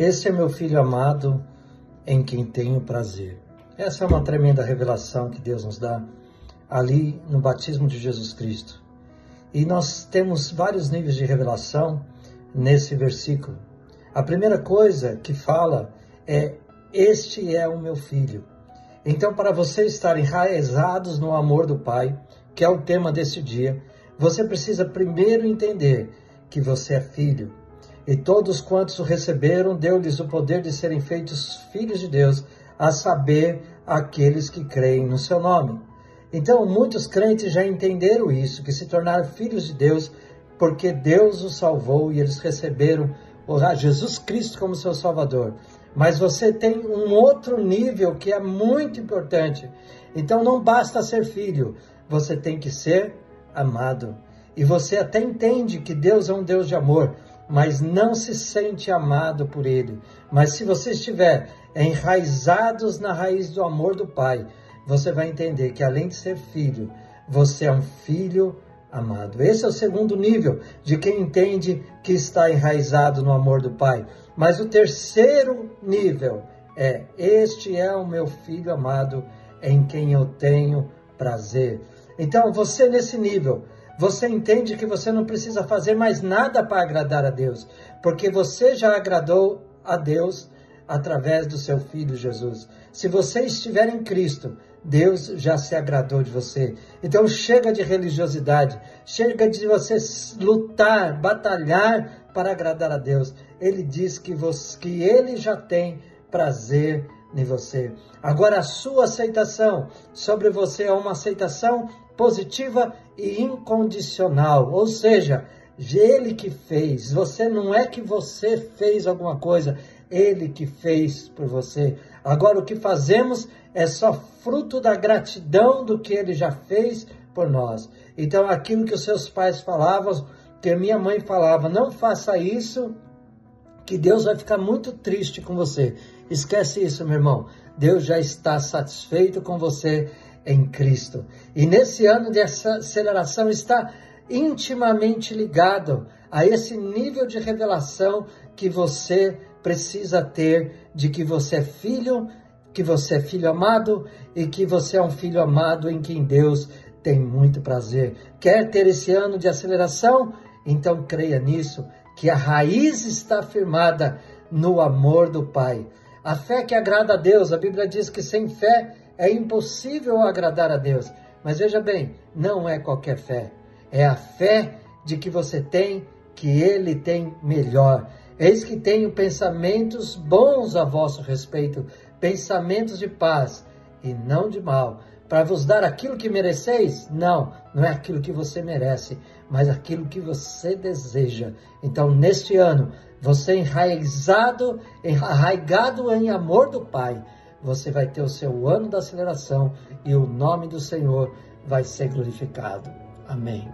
Esse é meu filho amado em quem tenho prazer. Essa é uma tremenda revelação que Deus nos dá ali no batismo de Jesus Cristo. E nós temos vários níveis de revelação nesse versículo. A primeira coisa que fala é: Este é o meu filho. Então, para você estar enraizados no amor do Pai, que é o tema desse dia, você precisa primeiro entender que você é filho. E todos quantos o receberam, deu-lhes o poder de serem feitos filhos de Deus, a saber, aqueles que creem no seu nome. Então, muitos crentes já entenderam isso, que se tornaram filhos de Deus, porque Deus os salvou e eles receberam Jesus Cristo como seu Salvador. Mas você tem um outro nível que é muito importante. Então, não basta ser filho, você tem que ser amado. E você até entende que Deus é um Deus de amor, mas não se sente amado por Ele. Mas se você estiver enraizados na raiz do amor do Pai, você vai entender que além de ser filho, você é um filho amado. Esse é o segundo nível de quem entende que está enraizado no amor do Pai. Mas o terceiro nível é: Este é o meu filho amado em quem eu tenho prazer. Então, você nesse nível, você entende que você não precisa fazer mais nada para agradar a Deus, porque você já agradou a Deus através do seu filho Jesus. Se você estiver em Cristo, Deus já se agradou de você. Então chega de religiosidade, chega de você lutar, batalhar para agradar a Deus. Ele diz que, você, que ele já tem prazer em você. Agora a sua aceitação sobre você é uma aceitação positiva e incondicional, ou seja, ele que fez. Você não é que você fez alguma coisa, ele que fez por você. Agora o que fazemos é só fruto da gratidão do que ele já fez por nós. Então aquilo que os seus pais falavam, que minha mãe falava, não faça isso, que Deus vai ficar muito triste com você. Esquece isso, meu irmão. Deus já está satisfeito com você em Cristo. E nesse ano de aceleração está intimamente ligado a esse nível de revelação que você precisa ter de que você é filho, que você é filho amado e que você é um filho amado em quem Deus tem muito prazer. Quer ter esse ano de aceleração? Então creia nisso, que a raiz está firmada no amor do Pai. A fé que agrada a Deus, a Bíblia diz que sem fé é impossível agradar a Deus. Mas veja bem, não é qualquer fé. É a fé de que você tem que ele tem melhor. Eis que tenho pensamentos bons a vosso respeito, pensamentos de paz e não de mal, para vos dar aquilo que mereceis? Não, não é aquilo que você merece, mas aquilo que você deseja. Então, neste ano, você enraizado, arraigado em amor do Pai, você vai ter o seu ano da aceleração e o nome do Senhor vai ser glorificado. Amém.